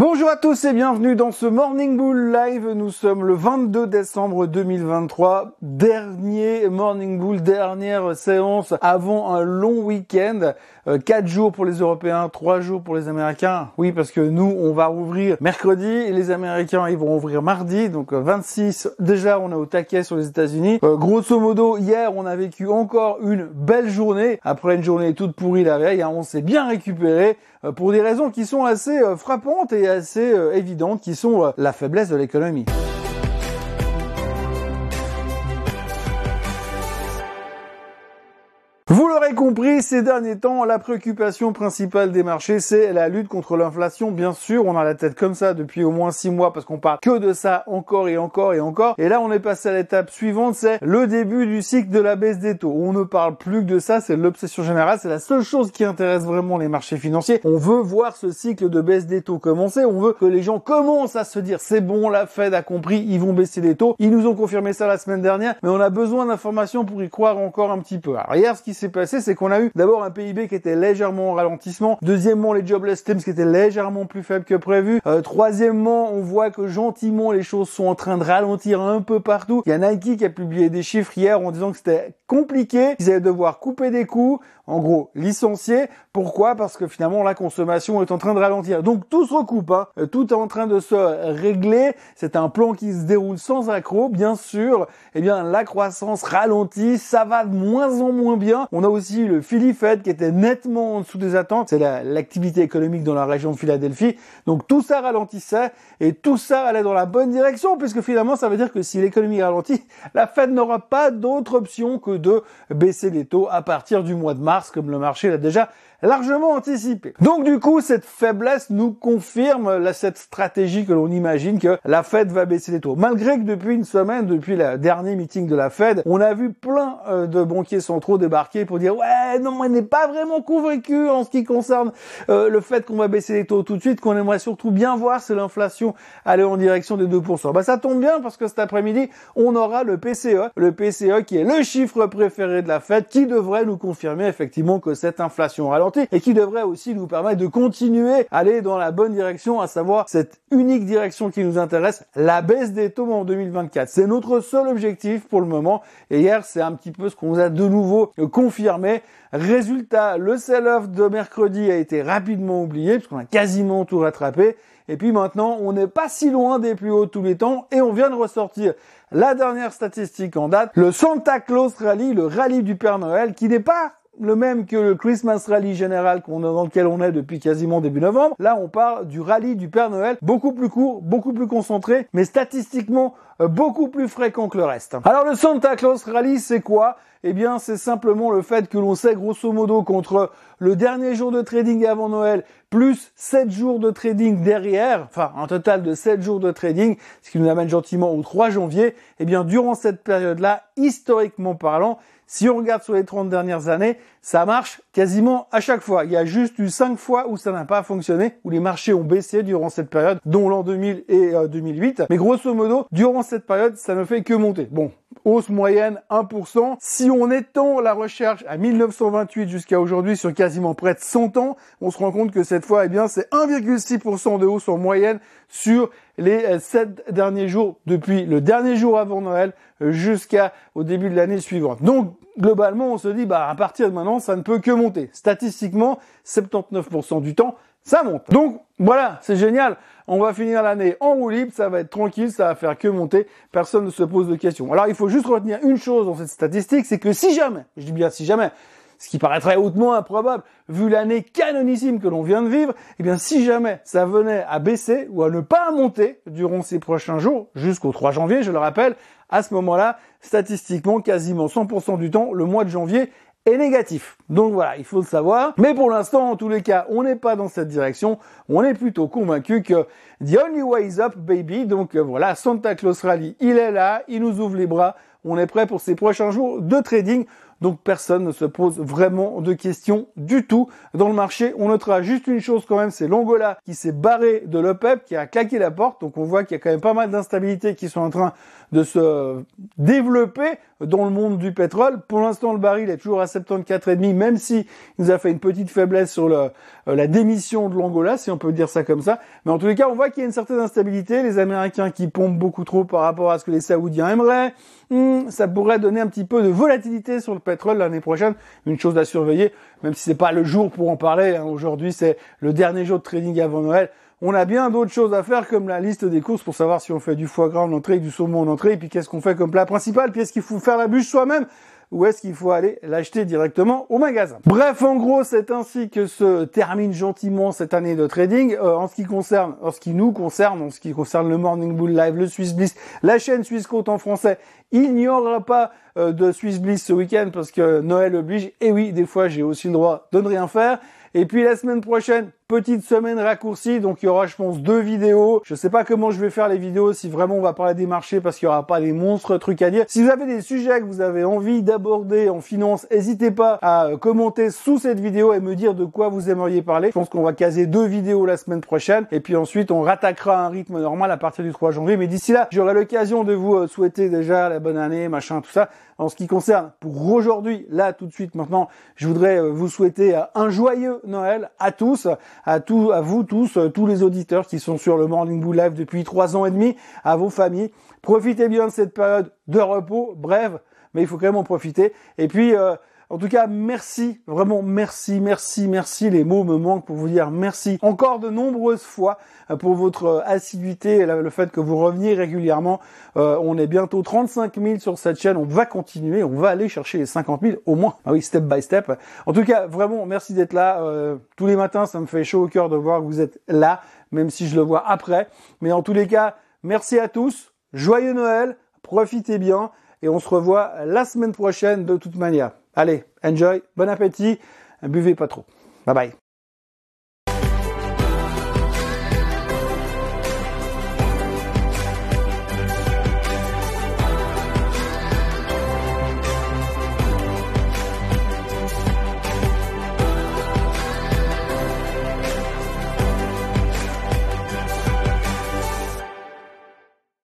Bonjour à tous et bienvenue dans ce Morning Bull Live. Nous sommes le 22 décembre 2023. Dernier Morning Bull, dernière séance avant un long week-end. 4 euh, jours pour les Européens, 3 jours pour les Américains. Oui, parce que nous, on va ouvrir mercredi et les Américains, ils vont ouvrir mardi. Donc 26, euh, déjà, on est au taquet sur les États-Unis. Euh, grosso modo, hier, on a vécu encore une belle journée. Après une journée toute pourrie la veille, hein, on s'est bien récupéré pour des raisons qui sont assez frappantes et assez évidentes, qui sont la faiblesse de l'économie. Compris, ces derniers temps, la préoccupation principale des marchés, c'est la lutte contre l'inflation. Bien sûr, on a la tête comme ça depuis au moins six mois parce qu'on parle que de ça encore et encore et encore. Et là, on est passé à l'étape suivante, c'est le début du cycle de la baisse des taux. On ne parle plus que de ça, c'est l'obsession générale, c'est la seule chose qui intéresse vraiment les marchés financiers. On veut voir ce cycle de baisse des taux commencer, on veut que les gens commencent à se dire c'est bon, la Fed a compris, ils vont baisser les taux. Ils nous ont confirmé ça la semaine dernière, mais on a besoin d'informations pour y croire encore un petit peu. Alors hier, ce qui s'est passé, c'est qu'on a eu d'abord un PIB qui était légèrement en ralentissement. Deuxièmement, les jobless claims qui étaient légèrement plus faibles que prévu. Euh, troisièmement, on voit que gentiment les choses sont en train de ralentir un peu partout. Il y a Nike qui a publié des chiffres hier en disant que c'était compliqué, qu'ils allaient devoir couper des coûts, en gros licencier. Pourquoi? Parce que finalement la consommation est en train de ralentir. Donc tout se recoupe, hein. Euh, tout est en train de se régler. C'est un plan qui se déroule sans accroc, bien sûr. Eh bien la croissance ralentit, ça va de moins en moins bien. On a aussi le Philly Fed qui était nettement en dessous des attentes. C'est l'activité économique dans la région de Philadelphie. Donc tout ça ralentissait et tout ça allait dans la bonne direction puisque finalement ça veut dire que si l'économie ralentit, la Fed n'aura pas d'autre option que de baisser les taux à partir du mois de mars comme le marché l'a déjà largement anticipé. Donc du coup, cette faiblesse nous confirme cette stratégie que l'on imagine que la Fed va baisser les taux. Malgré que depuis une semaine, depuis le dernier meeting de la Fed, on a vu plein euh, de banquiers centraux débarquer pour dire ouais non, on n'est pas vraiment convaincu en ce qui concerne euh, le fait qu'on va baisser les taux tout de suite, qu'on aimerait surtout bien voir c'est l'inflation aller en direction des 2%. Bah ça tombe bien parce que cet après-midi, on aura le PCE, le PCE qui est le chiffre préféré de la Fed, qui devrait nous confirmer effectivement que cette inflation ralentit et qui devrait aussi nous permettre de continuer à aller dans la bonne direction, à savoir cette unique direction qui nous intéresse, la baisse des taux en 2024. C'est notre seul objectif pour le moment. Et hier, c'est un petit peu ce qu'on a de nouveau confirmé. Résultat, le sell-off de mercredi a été rapidement oublié puisqu'on a quasiment tout rattrapé. Et puis maintenant, on n'est pas si loin des plus hauts de tous les temps et on vient de ressortir la dernière statistique en date, le Santa Claus Rally, le rallye du Père Noël, qui n'est pas le même que le Christmas Rally général dans lequel on est depuis quasiment début novembre. Là, on parle du rallye du Père Noël, beaucoup plus court, beaucoup plus concentré, mais statistiquement euh, beaucoup plus fréquent que le reste. Alors le Santa Claus Rally, c'est quoi? Eh bien, c'est simplement le fait que l'on sait grosso modo contre le dernier jour de trading avant Noël plus 7 jours de trading derrière, enfin un total de 7 jours de trading, ce qui nous amène gentiment au 3 janvier, eh bien durant cette période-là, historiquement parlant, si on regarde sur les 30 dernières années, ça marche quasiment à chaque fois. Il y a juste eu 5 fois où ça n'a pas fonctionné, où les marchés ont baissé durant cette période, dont l'an 2000 et 2008. Euh, Mais grosso modo, durant cette période, ça ne fait que monter. Bon, hausse moyenne 1%. Si on étend la recherche à 1928 jusqu'à aujourd'hui sur quasiment près de 100 ans, on se rend compte que cette fois, eh bien, c'est 1,6% de hausse en moyenne sur les 7 euh, derniers jours, depuis le dernier jour avant Noël euh, jusqu'au début de l'année suivante. Donc, globalement, on se dit, bah, à partir de maintenant, ça ne peut que monter. Statistiquement, 79% du temps, ça monte. Donc, voilà, c'est génial. On va finir l'année en roue libre, ça va être tranquille, ça va faire que monter. Personne ne se pose de questions. Alors, il faut juste retenir une chose dans cette statistique, c'est que si jamais, je dis bien si jamais, ce qui paraîtrait hautement improbable, vu l'année canonissime que l'on vient de vivre, eh bien, si jamais ça venait à baisser ou à ne pas monter durant ces prochains jours, jusqu'au 3 janvier, je le rappelle, à ce moment-là, statistiquement, quasiment 100% du temps, le mois de janvier négatif. Donc voilà, il faut le savoir. Mais pour l'instant, en tous les cas, on n'est pas dans cette direction. On est plutôt convaincu que the only way is up, baby. Donc euh, voilà, Santa Claus Rally, il est là, il nous ouvre les bras. On est prêt pour ces prochains jours de trading. Donc personne ne se pose vraiment de questions du tout dans le marché. On notera juste une chose quand même, c'est l'Angola qui s'est barré de l'OPEP, qui a claqué la porte. Donc on voit qu'il y a quand même pas mal d'instabilités qui sont en train de se développer dans le monde du pétrole. Pour l'instant, le baril est toujours à 74,5, même si il nous a fait une petite faiblesse sur le, euh, la démission de l'Angola, si on peut dire ça comme ça. Mais en tous les cas, on voit qu'il y a une certaine instabilité. Les Américains qui pompent beaucoup trop par rapport à ce que les Saoudiens aimeraient. Hmm, ça pourrait donner un petit peu de volatilité sur le pétrole l'année prochaine. Une chose à surveiller, même si c'est pas le jour pour en parler. Hein. Aujourd'hui, c'est le dernier jour de trading avant Noël on a bien d'autres choses à faire comme la liste des courses pour savoir si on fait du foie gras en entrée, du saumon en entrée, et puis qu'est-ce qu'on fait comme plat principal, puis est-ce qu'il faut faire la bûche soi-même? Ou est-ce qu'il faut aller l'acheter directement au magasin? Bref, en gros, c'est ainsi que se termine gentiment cette année de trading. Euh, en ce qui concerne, en ce qui nous concerne, en ce qui concerne le Morning Bull Live, le Swiss Bliss, la chaîne Swiss Côte en français, il n'y aura pas euh, de Swiss Bliss ce week-end parce que Noël oblige. Et oui, des fois, j'ai aussi le droit de ne rien faire. Et puis la semaine prochaine, petite semaine raccourcie, donc il y aura je pense deux vidéos. Je sais pas comment je vais faire les vidéos, si vraiment on va parler des marchés parce qu'il y aura pas des monstres trucs à dire. Si vous avez des sujets que vous avez envie d'aborder en finance, n'hésitez pas à euh, commenter sous cette vidéo et me dire de quoi vous aimeriez parler. Je pense qu'on va caser deux vidéos la semaine prochaine et puis ensuite on rattaquera un rythme normal à partir du 3 janvier. Mais d'ici là, j'aurai l'occasion de vous euh, souhaiter déjà la bonne année, machin, tout ça. En ce qui concerne pour aujourd'hui, là tout de suite maintenant, je voudrais euh, vous souhaiter un joyeux Noël à tous, à tous, à vous tous, euh, tous les auditeurs qui sont sur le Morning Bull Live depuis trois ans et demi, à vos familles. Profitez bien de cette période de repos, brève, mais il faut quand même en profiter. Et puis, euh, en tout cas, merci, vraiment merci, merci, merci. Les mots me manquent pour vous dire merci encore de nombreuses fois euh, pour votre euh, assiduité et le fait que vous reveniez régulièrement. Euh, on est bientôt 35 000 sur cette chaîne. On va continuer, on va aller chercher les 50 000 au moins. Ah oui, step by step. En tout cas, vraiment, merci d'être là. tous les matins, ça me fait chaud au cœur de voir que vous êtes là, même si je le vois après. Mais en tous les cas, merci à tous. Joyeux Noël. Profitez bien. Et on se revoit la semaine prochaine de toute manière. Allez, enjoy, bon appétit, buvez pas trop. Bye bye.